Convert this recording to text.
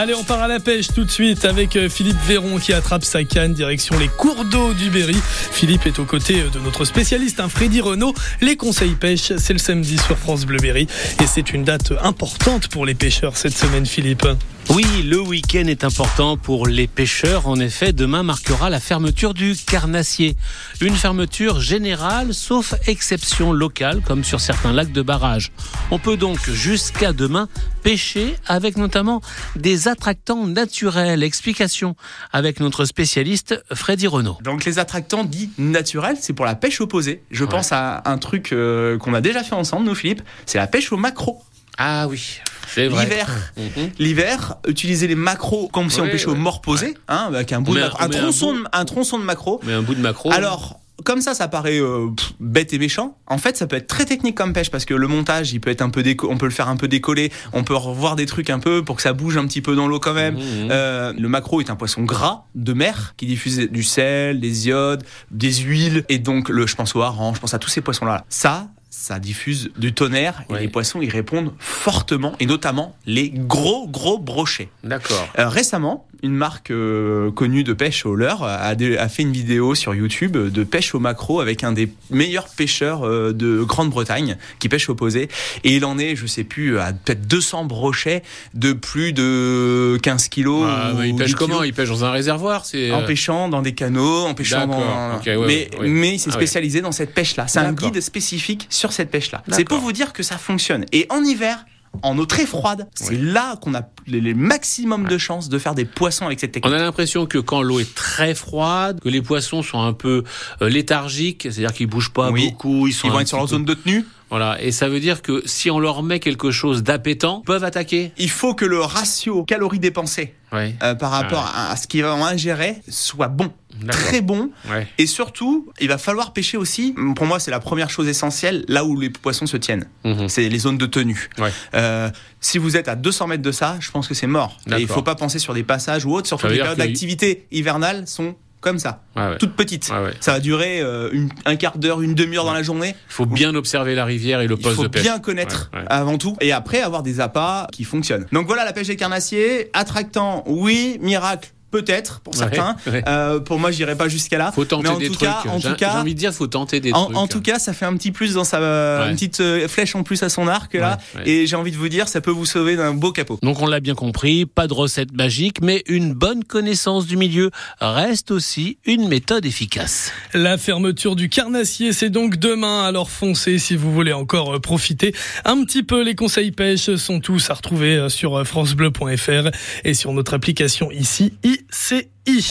Allez, on part à la pêche tout de suite avec euh, Philippe Véron qui attrape sa canne direction les cours d'eau du Berry. Philippe est aux côtés de notre spécialiste, un Freddy Renault. Les conseils pêche, c'est le samedi sur France Bleu Berry et c'est une date importante pour les pêcheurs cette semaine, Philippe. Oui, le week-end est important pour les pêcheurs. En effet, demain marquera la fermeture du carnassier. Une fermeture générale, sauf exception locale, comme sur certains lacs de barrage. On peut donc jusqu'à demain pêcher avec notamment des attractants naturels. Explication avec notre spécialiste Freddy Renault. Donc les attractants dits naturels, c'est pour la pêche opposée. Je Ouais. pense à un truc euh, qu'on a déjà fait ensemble, nous Philippe, c'est la pêche au macro. Ah oui, c'est vrai. L'hiver, Mhm. l'hiver, utiliser les macros comme si on Ouais, pêchait au mort posé, hein, avec un bout de un- macro- un, un tronçon, bout. de, un tronçon de macro. Mais un bout de macro. Alors, comme ça, ça paraît euh, pff, bête et méchant. En fait, ça peut être très technique comme pêche parce que le montage, il peut être un peu déco on peut le faire un peu décoller, on peut revoir des trucs un peu pour que ça bouge un petit peu dans l'eau quand même. Mhm. Euh, le macro est un poisson gras de mer qui diffuse du sel, des iodes, des huiles et donc le, je pense au hareng, je pense à tous ces poissons là. Ça, ça diffuse du tonnerre et Ouais. les poissons ils répondent fortement et notamment les gros gros brochets. D'accord. Euh, récemment, une marque euh, connue de pêche au leurre a, fait une vidéo sur YouTube de pêche au macro avec un des meilleurs pêcheurs euh, de Grande-Bretagne qui pêche au posé. Et il en est, je sais plus, à peut-être 200 brochets de plus de 15 kilos. Ah, ou il 10 pêche comment. Il pêche dans un réservoir c'est En euh, pêchant dans des canaux, en pêchant dans. ouais, mais, ouais, ouais. mais il s'est Ah ouais. spécialisé dans cette pêche-là. C'est un guide spécifique sur cette pêche-là. C'est pour vous dire que ça fonctionne. Et en hiver, en eau très froide, c'est là qu'on a les, les maximums de chances de faire des poissons avec cette technique. On a l'impression que quand l'eau est très froide, que les poissons sont un peu euh, léthargiques, c'est-à-dire qu'ils bougent pas Oui. beaucoup, ils sont Ils vont être sur leur zone de tenue. Voilà, et ça veut dire que si on leur met quelque chose d'appétant, peuvent attaquer. Il faut que le ratio calories dépensées euh, par rapport à, à ce qu'ils vont ingérer soit bon, très bon. Ouais. Et surtout, il va falloir pêcher aussi. Pour moi, c'est la première chose essentielle là où les poissons se tiennent. Mhm. C'est les zones de tenue. Ouais. Euh, si vous êtes à 200 mètres de ça, je pense que c'est mort. Et il D'accord. faut pas penser sur des passages ou autres. Surtout les périodes d'activité hivernale sont comme ça, Ouais, ouais. toutes petites. Ouais, ouais. Ça va durer euh, une- un quart d'heure, une demi-heure dans la journée. Il faut bien observer la rivière et le Il poste faut de pêche. bien connaître Ouais, ouais. avant tout et après avoir des appâts qui fonctionnent. Donc voilà la pêche des carnassiers, attractant, oui, miracle peut-être pour certains. ouais. Euh, pour moi, j'irai pas jusqu'à là. Faut tenter Mais en des tout trucs. cas, en tout cas, j'ai envie de dire, faut tenter des en, trucs. en tout cas, ça fait un petit plus dans sa Ouais. une petite euh, flèche en plus à son arc là. Et j'ai envie de vous dire, ça peut vous sauver d'un beau capot. Donc on l'a bien compris, pas de recette magique, mais une bonne connaissance du milieu reste aussi une méthode efficace. La fermeture du carnassier, c'est donc demain, alors foncez si vous voulez encore euh, profiter. Un petit peu, les conseils pêche sont tous à retrouver euh, sur francebleu.fr et sur notre application ici, ICI.